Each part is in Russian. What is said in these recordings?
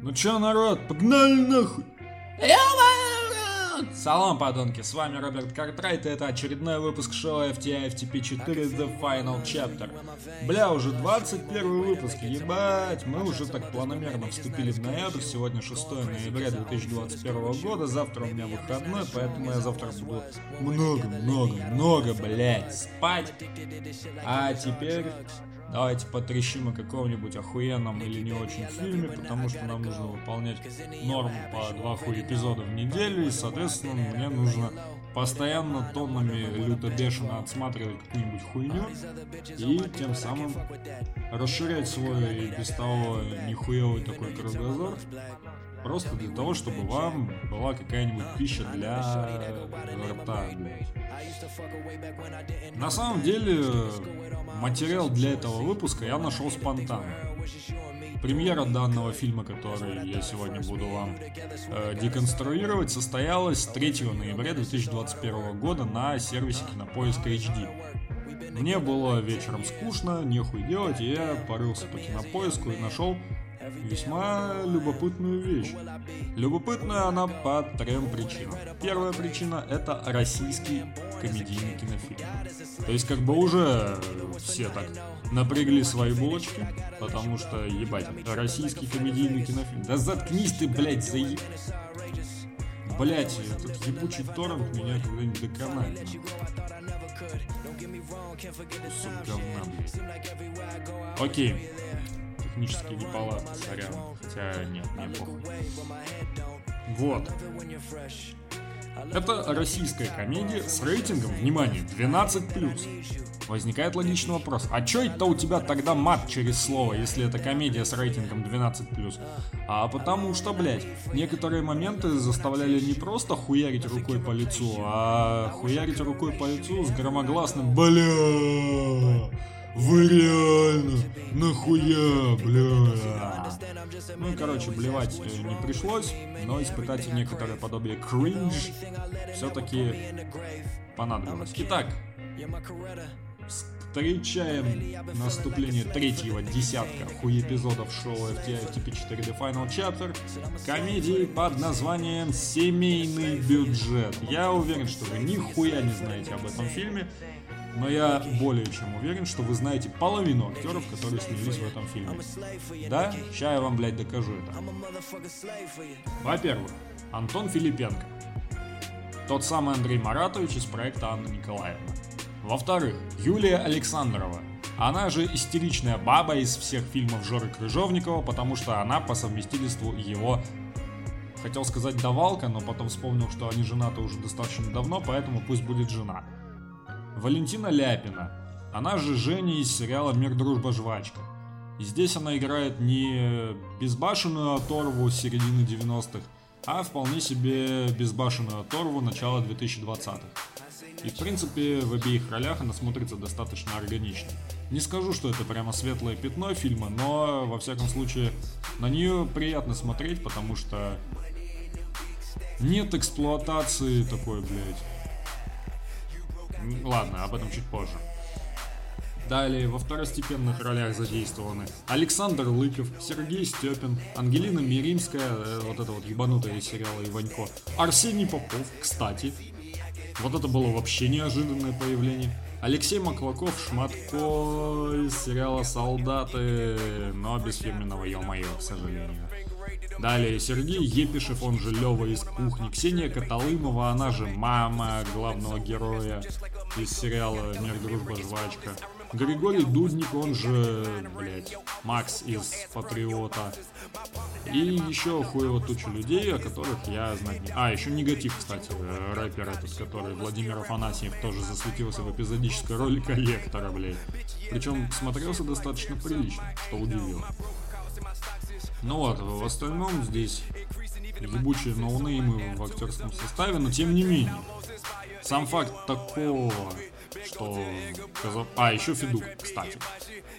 Ну чё, народ, погнали нахуй! Салам, подонки, с вами Роберт Картрайт, и это очередной выпуск шоу FTI FTP 4 The Final Chapter. Бля, уже 21 выпуск, ебать, мы уже так планомерно вступили в ноябрь, сегодня 6 ноября 2021 года, завтра у меня выходной, поэтому я завтра буду много-много-много, блять, спать. А теперь давайте потрещим о каком-нибудь охуенном или не очень фильме, потому что нам нужно выполнять норму по два хуй эпизода в неделю, и, соответственно, мне нужно постоянно тоннами люто бешено отсматривать какую-нибудь хуйню и тем самым расширять свой и без того нихуевый такой кругозор просто для того, чтобы вам была какая-нибудь пища для рта, блядь. На самом деле, материал для этого выпуска я нашел спонтанно. Премьера данного фильма, который я сегодня буду вам э, деконструировать, состоялась 3 ноября 2021 года на сервисе Кинопоиск HD. Мне было вечером скучно, нехуй делать, и я порылся по кинопоиску и нашел весьма любопытную вещь. Любопытная она по трем причинам. Первая причина – это российский комедийный кинофильм. То есть как бы уже все так напрягли свои булочки, потому что, ебать, российский комедийный кинофильм. Да заткнись ты, блядь, заеб... Блять, этот ебучий торрент меня когда-нибудь доконает. Блядь. Окей технически неполадки, сорян. Хотя нет, мне похуй. Вот. Это российская комедия с рейтингом, внимание, 12+. Возникает логичный вопрос, а чё это у тебя тогда мат через слово, если это комедия с рейтингом 12+. А потому что, блядь, некоторые моменты заставляли не просто хуярить рукой по лицу, а хуярить рукой по лицу с громогласным «Бля!» Вы реально? Нахуя, бля? Ну, короче, блевать не пришлось, но испытать некоторое подобие кринж все-таки понадобилось. Итак, встречаем наступление третьего десятка хуй эпизодов шоу FTP4 The Final Chapter комедии под названием «Семейный бюджет». Я уверен, что вы нихуя не знаете об этом фильме, но я более чем уверен, что вы знаете половину актеров, которые снялись в этом фильме. Да? Сейчас я вам, блядь, докажу это. Во-первых, Антон Филипенко. Тот самый Андрей Маратович из проекта Анна Николаевна. Во-вторых, Юлия Александрова. Она же истеричная баба из всех фильмов Жоры Крыжовникова, потому что она по совместительству его Хотел сказать давалка, но потом вспомнил, что они женаты уже достаточно давно, поэтому пусть будет жена. Валентина Ляпина. Она же Женя из сериала «Мир, дружба, жвачка». И здесь она играет не безбашенную оторву середины 90-х, а вполне себе безбашенную оторву начала 2020-х. И в принципе в обеих ролях она смотрится достаточно органично. Не скажу, что это прямо светлое пятно фильма, но во всяком случае на нее приятно смотреть, потому что нет эксплуатации такой, блядь, Ладно, об этом чуть позже. Далее во второстепенных ролях задействованы Александр Лыков, Сергей Степин, Ангелина Миримская, э, вот это вот ебанутая из сериала Иванько, Арсений Попов, кстати. Вот это было вообще неожиданное появление. Алексей Маклаков, Шматко из сериала «Солдаты», но без фирменного «Ё-моё», к сожалению. Далее Сергей Епишев, он же Лева из кухни. Ксения Каталымова, она же мама главного героя из сериала «Мир, дружба, жвачка». Григорий Дудник, он же, блять, Макс из Патриота. И еще хуево туча людей, о которых я знать не... А, еще Негатив, кстати, рэпер этот, который Владимир Афанасьев тоже засветился в эпизодической роли коллектора, блядь. Причем смотрелся достаточно прилично, что удивило. Ну вот, в остальном здесь ебучие ноунеймы в актерском составе, но тем не менее. Сам факт такого, что... А, еще Федук, кстати.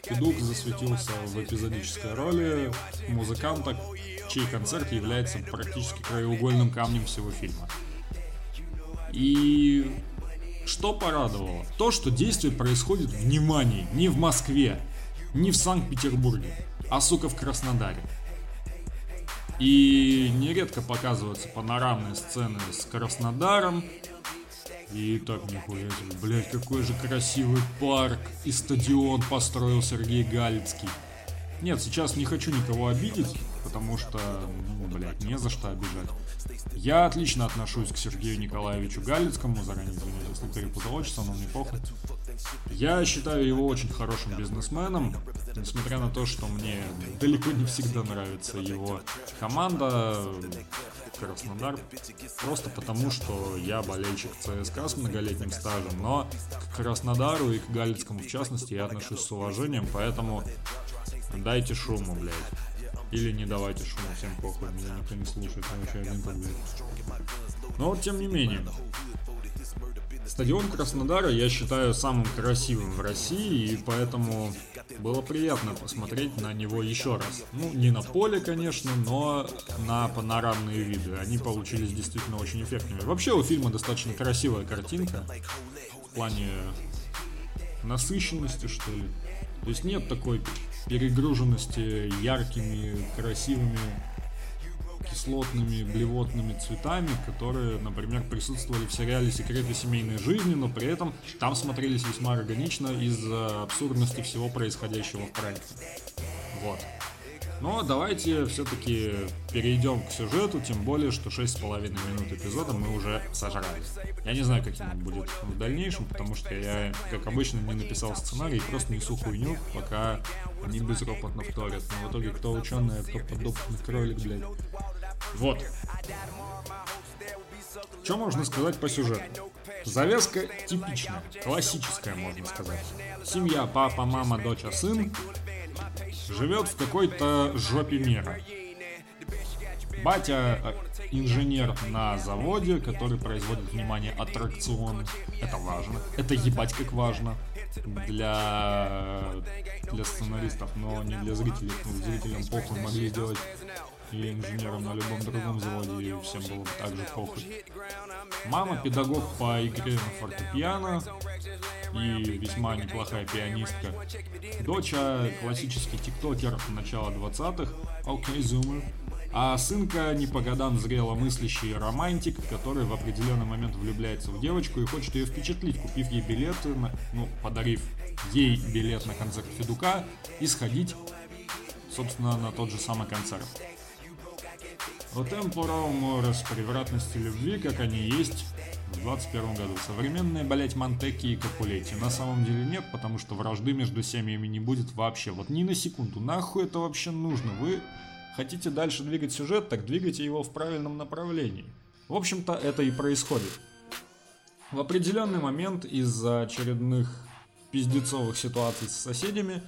Федук засветился в эпизодической роли музыканта, чей концерт является практически краеугольным камнем всего фильма. И что порадовало? То, что действие происходит, внимание, не в Москве, не в Санкт-Петербурге, а, сука, в Краснодаре. И нередко показываются панорамные сцены с Краснодаром. И так нихуя себе, блядь, какой же красивый парк и стадион построил Сергей Галицкий. Нет, сейчас не хочу никого обидеть, потому что, ну, блядь, не за что обижать. Я отлично отношусь к Сергею Николаевичу Галицкому, заранее извиняюсь, если перепутал отчество, но мне похуй. Я считаю его очень хорошим бизнесменом, несмотря на то, что мне далеко не всегда нравится его команда Краснодар, просто потому, что я болельщик ЦСКА с многолетним стажем, но к Краснодару и к Галицкому в частности я отношусь с уважением, поэтому дайте шуму, блядь. Или не давайте шуму, всем похуй, меня никто не слушает, я вообще один блядь. Но вот тем не менее, Стадион Краснодара я считаю самым красивым в России, и поэтому было приятно посмотреть на него еще раз. Ну, не на поле, конечно, но на панорамные виды. Они получились действительно очень эффектными. Вообще у фильма достаточно красивая картинка в плане насыщенности, что ли. То есть нет такой перегруженности яркими, красивыми кислотными, блевотными цветами, которые, например, присутствовали в сериале «Секреты семейной жизни», но при этом там смотрелись весьма органично из-за абсурдности всего происходящего в проекте. Вот. Но давайте все-таки перейдем к сюжету, тем более, что 6,5 минут эпизода мы уже сожрали. Я не знаю, каким он будет в дальнейшем, потому что я, как обычно, не написал сценарий, просто несу хуйню, пока они безропотно вторят. Но в итоге кто ученый, а кто подопытный кролик, блядь. Вот. Что можно сказать по сюжету? Завязка типичная, классическая, можно сказать. Семья, папа, мама, дочь, а сын живет в какой-то жопе мира. Батя э, инженер на заводе, который производит, внимание, аттракцион. Это важно. Это ебать как важно для, для сценаристов, но не для зрителей. Ну, зрителям похуй могли сделать и инженером на любом другом заводе, и всем было бы так же похуй. Мама педагог по игре на фортепиано и весьма неплохая пианистка. Доча классический тиктокер начала 20-х, окей, okay. А сынка не по годам зрело мыслящий романтик, который в определенный момент влюбляется в девочку и хочет ее впечатлить, купив ей билеты, на, ну, подарив ей билет на концерт Федука и сходить, собственно, на тот же самый концерт. O temporal mores превратности любви, как они есть в 21 году. Современные, блять, Монтеки и Капулети. На самом деле нет, потому что вражды между семьями не будет вообще. Вот ни на секунду. Нахуй это вообще нужно? Вы хотите дальше двигать сюжет, так двигайте его в правильном направлении. В общем-то, это и происходит. В определенный момент из-за очередных пиздецовых ситуаций с соседями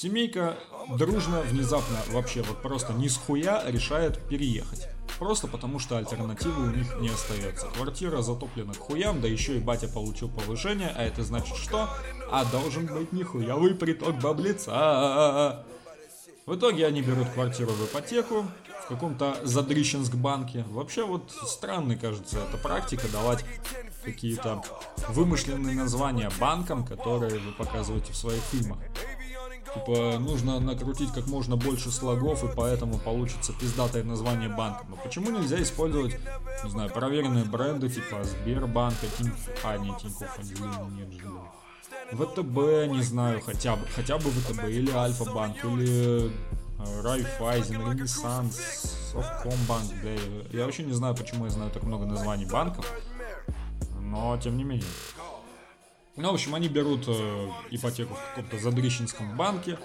Семейка дружно, внезапно, вообще вот просто ни с хуя решает переехать. Просто потому, что альтернативы у них не остается. Квартира затоплена к хуям, да еще и батя получил повышение, а это значит что? А должен быть нихуявый приток баблица. В итоге они берут квартиру в ипотеку в каком-то Задрищенск банке. Вообще вот странной кажется эта практика давать какие-то вымышленные названия банкам, которые вы показываете в своих фильмах. Типа, нужно накрутить как можно больше слогов, и поэтому получится пиздатое название банка. Но почему нельзя использовать, не знаю, проверенные бренды, типа Сбербанка, Тинькофф, а, не Тинькофф, нет же, ВТБ, не знаю, хотя бы, хотя бы ВТБ, или Альфа-банк, или э, Райфайзен, Ренессанс, Совкомбанк, бля, я вообще не знаю, почему я знаю так много названий банков, но тем не менее. Ну, в общем, они берут э, ипотеку в каком-то задрищенском банке,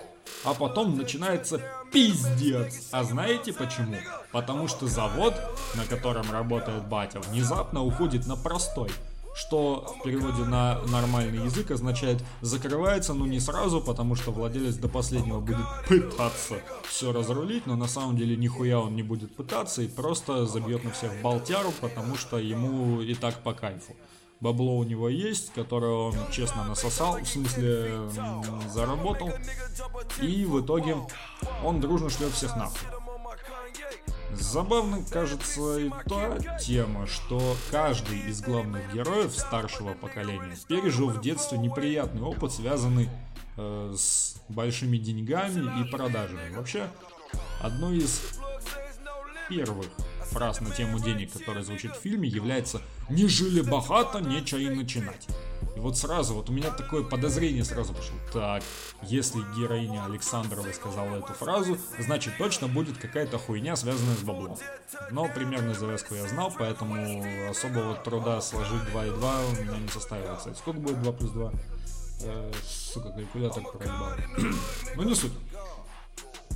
а потом начинается пиздец. А знаете почему? Потому что завод, на котором работает батя, внезапно уходит на простой. Что в переводе на нормальный язык означает закрывается, но не сразу, потому что владелец до последнего будет пытаться все разрулить, но на самом деле нихуя он не будет пытаться и просто забьет на всех болтяру, потому что ему и так по кайфу бабло у него есть, которое он честно насосал, в смысле заработал, и в итоге он дружно шлет всех нахуй. Забавно кажется и та тема, что каждый из главных героев старшего поколения пережил в детстве неприятный опыт, связанный э, с большими деньгами и продажами. Вообще, одной из первых фраз на тему денег, которая звучит в фильме, является «Не жили богато, нечего и начинать». И вот сразу, вот у меня такое подозрение сразу пошло. Так, если героиня Александрова сказала эту фразу, значит точно будет какая-то хуйня, связанная с баблом. Но примерно завязку я знал, поэтому особого труда сложить 2 и 2 у меня не составило, кстати. Сколько будет 2 плюс 2? Э, сука, калькулятор проебал. ну не суть.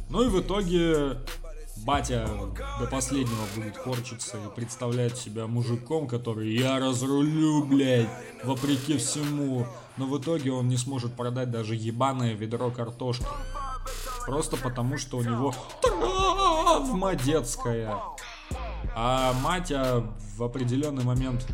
Ну и в итоге батя до последнего будет корчиться и представлять себя мужиком, который я разрулю, блядь, вопреки всему. Но в итоге он не сможет продать даже ебаное ведро картошки. Просто потому, что у него травма детская. А Матя в определенный момент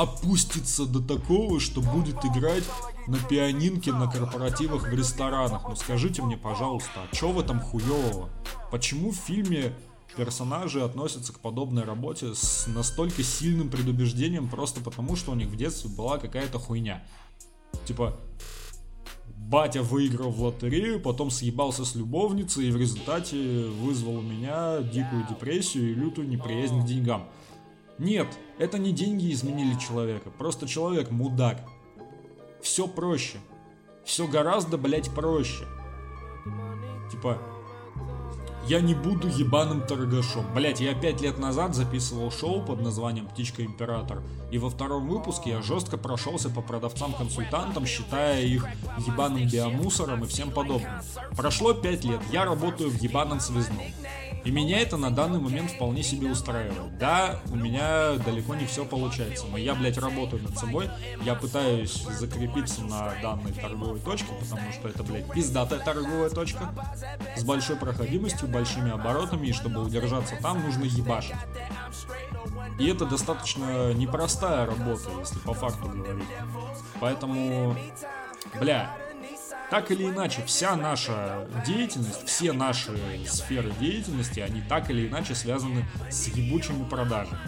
опустится до такого, что будет играть на пианинке на корпоративах в ресторанах. Ну скажите мне, пожалуйста, а что в этом хуевого? Почему в фильме персонажи относятся к подобной работе с настолько сильным предубеждением просто потому, что у них в детстве была какая-то хуйня? Типа, батя выиграл в лотерею, потом съебался с любовницей и в результате вызвал у меня дикую депрессию и лютую неприязнь к деньгам. Нет, это не деньги изменили человека, просто человек мудак. Все проще. Все гораздо, блять, проще. Типа, я не буду ебаным торгашом. Блять, я пять лет назад записывал шоу под названием «Птичка Император», и во втором выпуске я жестко прошелся по продавцам-консультантам, считая их ебаным биомусором и всем подобным. Прошло пять лет, я работаю в ебаном связном. И меня это на данный момент вполне себе устраивает. Да, у меня далеко не все получается, но я, блядь, работаю над собой, я пытаюсь закрепиться на данной торговой точке, потому что это, блядь, пиздатая торговая точка, с большой проходимостью, большими оборотами, и чтобы удержаться там, нужно ебашить. И это достаточно непростая работа, если по факту говорить. Поэтому, бля, так или иначе, вся наша деятельность, все наши сферы деятельности, они так или иначе связаны с ебучими продажами.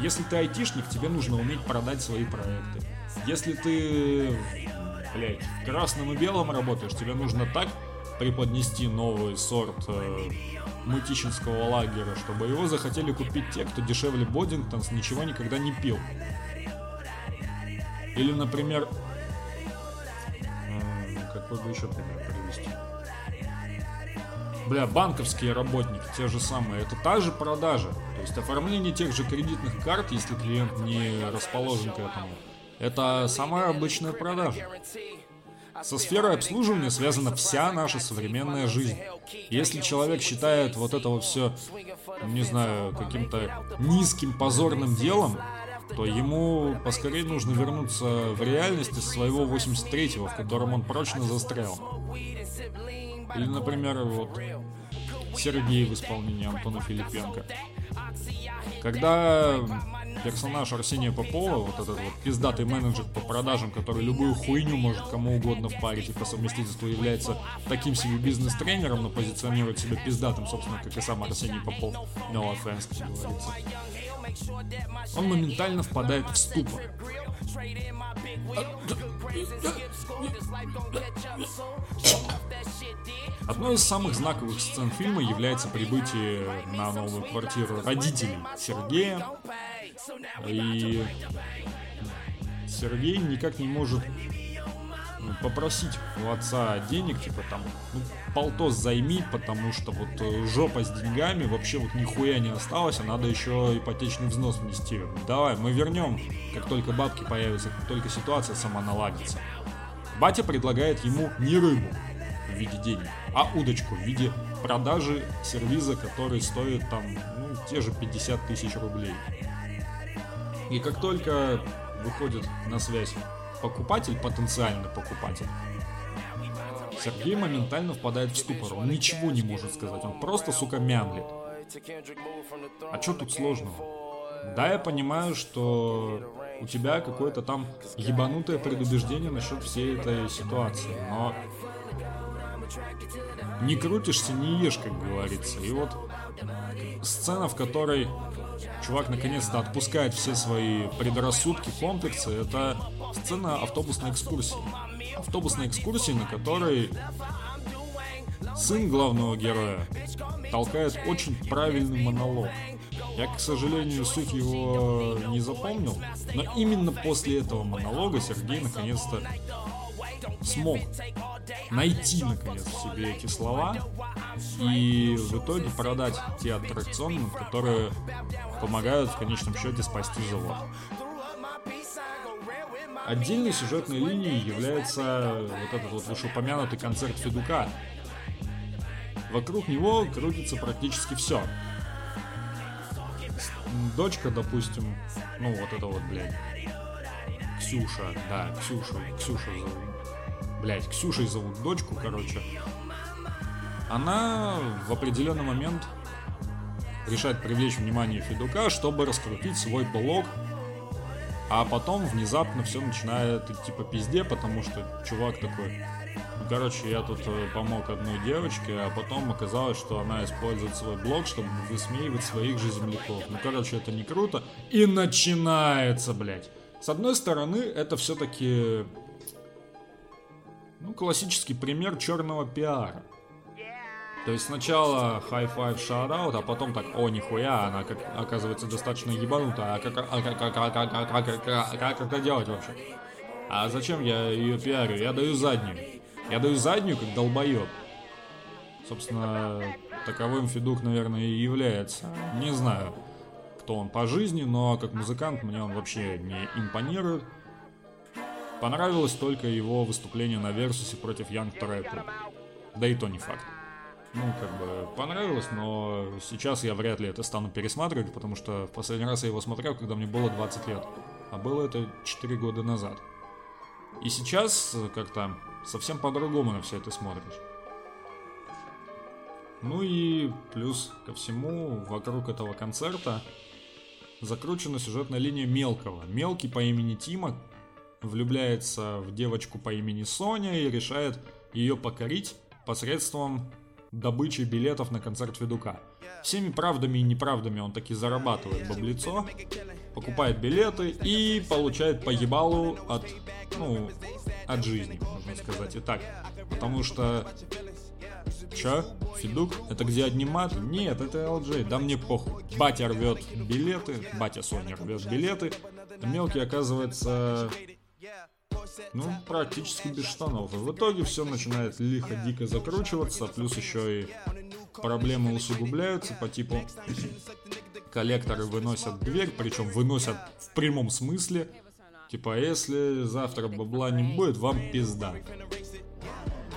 Если ты айтишник, тебе нужно уметь продать свои проекты. Если ты, блядь, в красном и белом работаешь, тебе нужно так преподнести новый сорт э, мытищинского лагеря, чтобы его захотели купить те, кто дешевле Бодингтонс ничего никогда не пил. Или, например, какой бы еще пример привести? Бля, банковские работники, те же самые, это та же продажа. То есть оформление тех же кредитных карт, если клиент не расположен к этому, это самая обычная продажа. Со сферой обслуживания связана вся наша современная жизнь. Если человек считает вот это вот все, не знаю, каким-то низким позорным делом, то ему поскорее нужно вернуться в реальность из своего 83-го, в котором он прочно застрял. Или, например, вот Сергей в исполнении Антона Филипенко. Когда персонаж Арсения Попова, вот этот вот пиздатый менеджер по продажам, который любую хуйню может кому угодно впарить и по совместительству является таким себе бизнес-тренером, но позиционирует себя пиздатым, собственно, как и сам Арсений Попов. No offense, как говорится он моментально впадает в ступор. Одной из самых знаковых сцен фильма является прибытие на новую квартиру родителей Сергея. И Сергей никак не может попросить у отца денег, типа там, ну, полтос займи, потому что вот э, жопа с деньгами, вообще вот нихуя не осталось, а надо еще ипотечный взнос внести. Давай, мы вернем, как только бабки появятся, как только ситуация сама наладится. Батя предлагает ему не рыбу в виде денег, а удочку в виде продажи сервиза, который стоит там, ну, те же 50 тысяч рублей. И как только выходит на связь покупатель, потенциальный покупатель, Сергей моментально впадает в ступор. Он ничего не может сказать. Он просто, сука, мямлит. А что тут сложного? Да, я понимаю, что у тебя какое-то там ебанутое предубеждение насчет всей этой ситуации, но не крутишься, не ешь, как говорится. И вот сцена, в которой чувак наконец-то отпускает все свои предрассудки, комплексы, это сцена автобусной экскурсии. Автобусной экскурсии, на которой сын главного героя толкает очень правильный монолог. Я, к сожалению, суть его не запомнил, но именно после этого монолога Сергей наконец-то смог найти, наконец, себе эти слова и в итоге продать те аттракционы, которые помогают в конечном счете спасти завод. Отдельной сюжетной линией является вот этот вот вышеупомянутый концерт Федука. Вокруг него крутится практически все. Дочка, допустим, ну вот это вот, блядь, Ксюша, да, Ксюша, Ксюша зовут. Блядь, Ксюшей зовут дочку, короче. Она в определенный момент решает привлечь внимание Федука, чтобы раскрутить свой блог а потом внезапно все начинает идти по пизде, потому что чувак такой, ну, короче, я тут э, помог одной девочке, а потом оказалось, что она использует свой блог, чтобы высмеивать своих же земляков. Ну, короче, это не круто. И начинается, блядь. С одной стороны, это все-таки ну, классический пример черного пиара. То есть сначала high five shout out, а потом так, о, нихуя, она как, оказывается достаточно ебанута, а как, а как, как, как, как, как, как, как это делать вообще? А зачем я ее пиарю? Я даю заднюю. Я даю заднюю, как долбоеб. Собственно, таковым Федук, наверное, и является. Не знаю, кто он по жизни, но как музыкант мне он вообще не импонирует. Понравилось только его выступление на Версусе против Янг Треппа. Да и то не факт ну, как бы, понравилось, но сейчас я вряд ли это стану пересматривать, потому что последний раз я его смотрел, когда мне было 20 лет. А было это 4 года назад. И сейчас как-то совсем по-другому на все это смотришь. Ну и плюс ко всему, вокруг этого концерта закручена сюжетная линия Мелкого. Мелкий по имени Тима влюбляется в девочку по имени Соня и решает ее покорить посредством добычей билетов на концерт Федука. Всеми правдами и неправдами он таки зарабатывает баблицо, покупает билеты и получает по ебалу от, ну, от жизни, можно сказать и так. Потому что Чё? Федук? Это где одни маты? Нет, это LJ, да мне похуй. Батя рвет билеты, батя Соня рвет билеты. Мелкий, оказывается, ну, практически без штанов. В итоге все начинает лихо, дико закручиваться, плюс еще и проблемы усугубляются по типу коллекторы выносят дверь, причем выносят в прямом смысле. Типа, «А если завтра бабла не будет, вам пизда.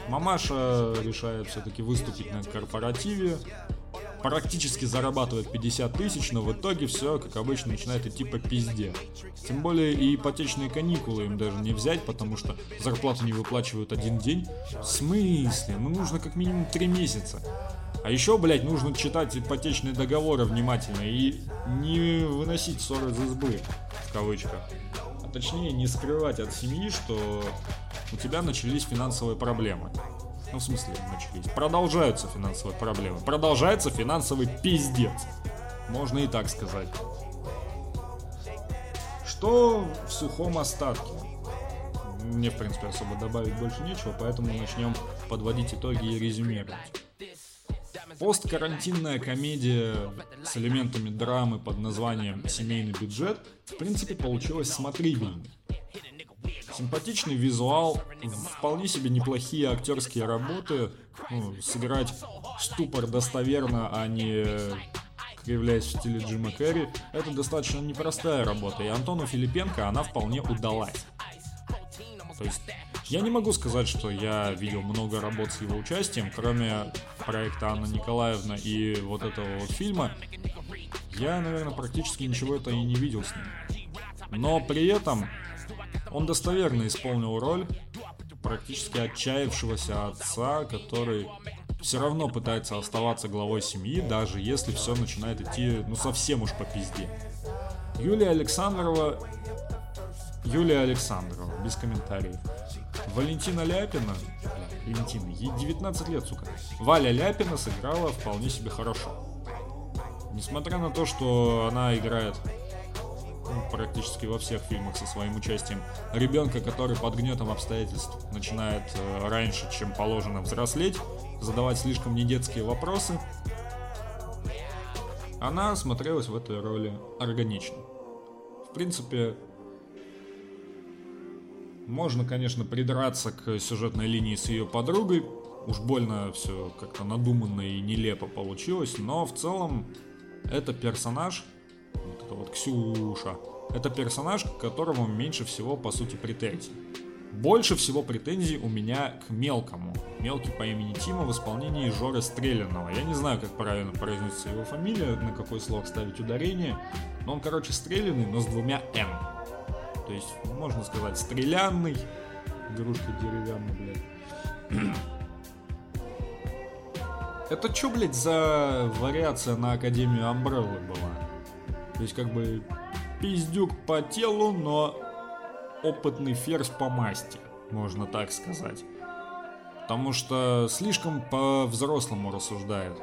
Мамаша решает все-таки выступить на корпоративе, практически зарабатывает 50 тысяч, но в итоге все, как обычно, начинает идти по пизде. Тем более и ипотечные каникулы им даже не взять, потому что зарплату не выплачивают один день. В смысле? Ну нужно как минимум 3 месяца. А еще, блядь, нужно читать ипотечные договоры внимательно и не выносить ссоры из избы, в кавычках. А точнее, не скрывать от семьи, что у тебя начались финансовые проблемы. Ну, в смысле, начались. Продолжаются финансовые проблемы. Продолжается финансовый пиздец. Можно и так сказать. Что в сухом остатке? Мне, в принципе, особо добавить больше нечего, поэтому начнем подводить итоги и резюмировать. Посткарантинная комедия с элементами драмы под названием «Семейный бюджет» в принципе получилась смотрибельной. Симпатичный визуал, вполне себе неплохие актерские работы. Ну, сыграть ступор достоверно, а не кривляясь в стиле Джима Керри, это достаточно непростая работа, и Антону Филипенко она вполне удалась. То есть, я не могу сказать, что я видел много работ с его участием, кроме проекта Анна Николаевна и вот этого вот фильма, я, наверное, практически ничего это и не видел с ним. Но при этом он достоверно исполнил роль практически отчаявшегося отца, который все равно пытается оставаться главой семьи, даже если все начинает идти, ну, совсем уж по пизде. Юлия Александрова... Юлия Александрова, без комментариев. Валентина Ляпина... Валентина, ей 19 лет, сука. Валя Ляпина сыграла вполне себе хорошо. Несмотря на то, что она играет практически во всех фильмах со своим участием, ребенка, который под гнетом обстоятельств начинает э, раньше, чем положено взрослеть, задавать слишком недетские вопросы, она смотрелась в этой роли органично. В принципе, можно, конечно, придраться к сюжетной линии с ее подругой. Уж больно все как-то надуманно и нелепо получилось, но в целом это персонаж, вот это вот Ксюша, это персонаж, к которому меньше всего, по сути, претензий. Больше всего претензий у меня к мелкому. Мелкий по имени Тима в исполнении Жоры Стрелянного. Я не знаю, как правильно произносится его фамилия, на какой слог ставить ударение. Но он, короче, стрелянный, но с двумя «м». То есть, можно сказать, стрелянный. Игрушка деревянная, блядь. Это что, блядь, за вариация на Академию Амбреллы была? То есть, как бы, пиздюк по телу, но опытный ферзь по масти, можно так сказать. Потому что слишком по-взрослому рассуждает.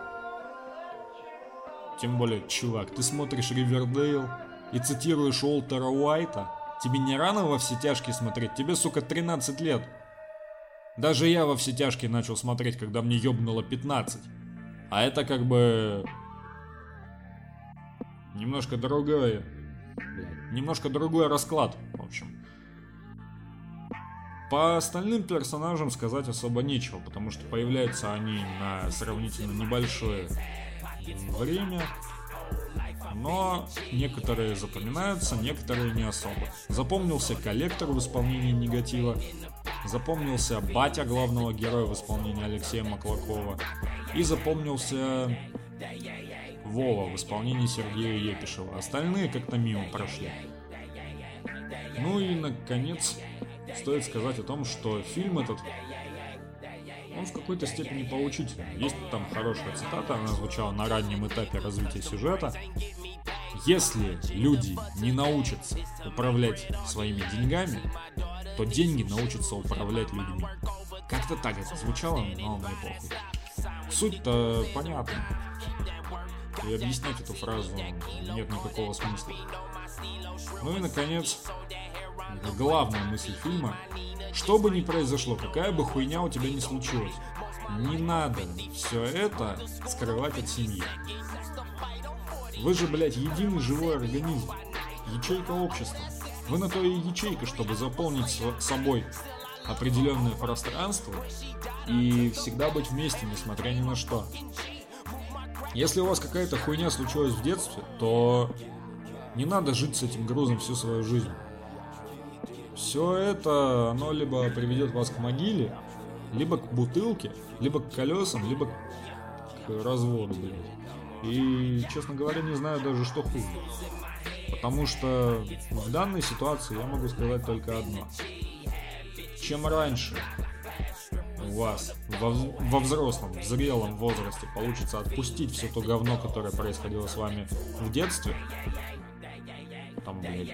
Тем более, чувак, ты смотришь Ривердейл и цитируешь Уолтера Уайта. Тебе не рано во все тяжкие смотреть? Тебе, сука, 13 лет. Даже я во все тяжкие начал смотреть, когда мне ёбнуло 15. А это как бы... Немножко другое. Немножко другой расклад, в общем. По остальным персонажам сказать особо нечего, потому что появляются они на сравнительно небольшое время, но некоторые запоминаются, некоторые не особо. Запомнился коллектор в исполнении негатива, запомнился батя главного героя в исполнении Алексея Маклакова и запомнился Вова в исполнении Сергея Епишева. Остальные как-то мимо прошли. Ну и, наконец, стоит сказать о том, что фильм этот, он в какой-то степени поучительный. Есть там хорошая цитата, она звучала на раннем этапе развития сюжета. Если люди не научатся управлять своими деньгами, то деньги научатся управлять людьми. Как-то так это звучало, но мне похуй. Суть-то понятна. И объяснять эту фразу нет никакого смысла. Ну и, наконец, главная мысль фильма. Что бы ни произошло, какая бы хуйня у тебя ни случилась, не надо все это скрывать от семьи. Вы же, блядь, единый живой организм. Ячейка общества. Вы на то и ячейка, чтобы заполнить собой определенное пространство и всегда быть вместе, несмотря ни на что. Если у вас какая-то хуйня случилась в детстве, то не надо жить с этим грузом всю свою жизнь. Все это, оно либо приведет вас к могиле, либо к бутылке, либо к колесам, либо к разводу, блин. И, честно говоря, не знаю даже, что хуже. Потому что в данной ситуации я могу сказать только одно. Чем раньше у вас во, во взрослом, в зрелом возрасте получится отпустить все то говно, которое происходило с вами в детстве, там, блядь,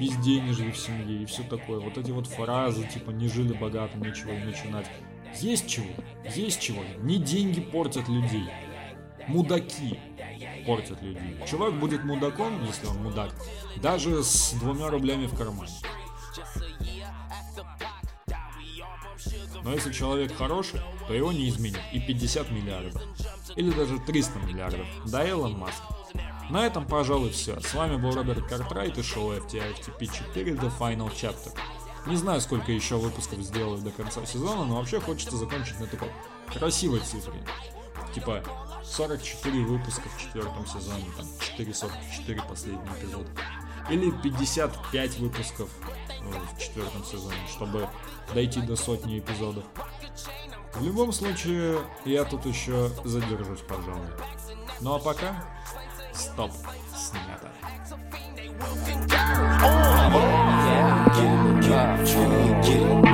безденежье в семье и все такое, вот эти вот фразы, типа, не жили богато, нечего и начинать. Есть чего, есть чего, не деньги портят людей, мудаки портят людей. Чувак будет мудаком, если он мудак, даже с двумя рублями в кармане. Но если человек хороший, то его не изменит и 50 миллиардов. Или даже 300 миллиардов. Да, Илон Маск. На этом, пожалуй, все. С вами был Роберт Картрайт и шоу FTI FTP 4 The Final Chapter. Не знаю, сколько еще выпусков сделаю до конца сезона, но вообще хочется закончить на такой красивой цифре. Типа 44 выпуска в четвертом сезоне, там 444 последний эпизод. Или 55 выпусков ну, в четвертом сезоне, чтобы дойти до сотни эпизодов. В любом случае, я тут еще задержусь, пожалуй. Ну а пока, стоп, снято. Pistols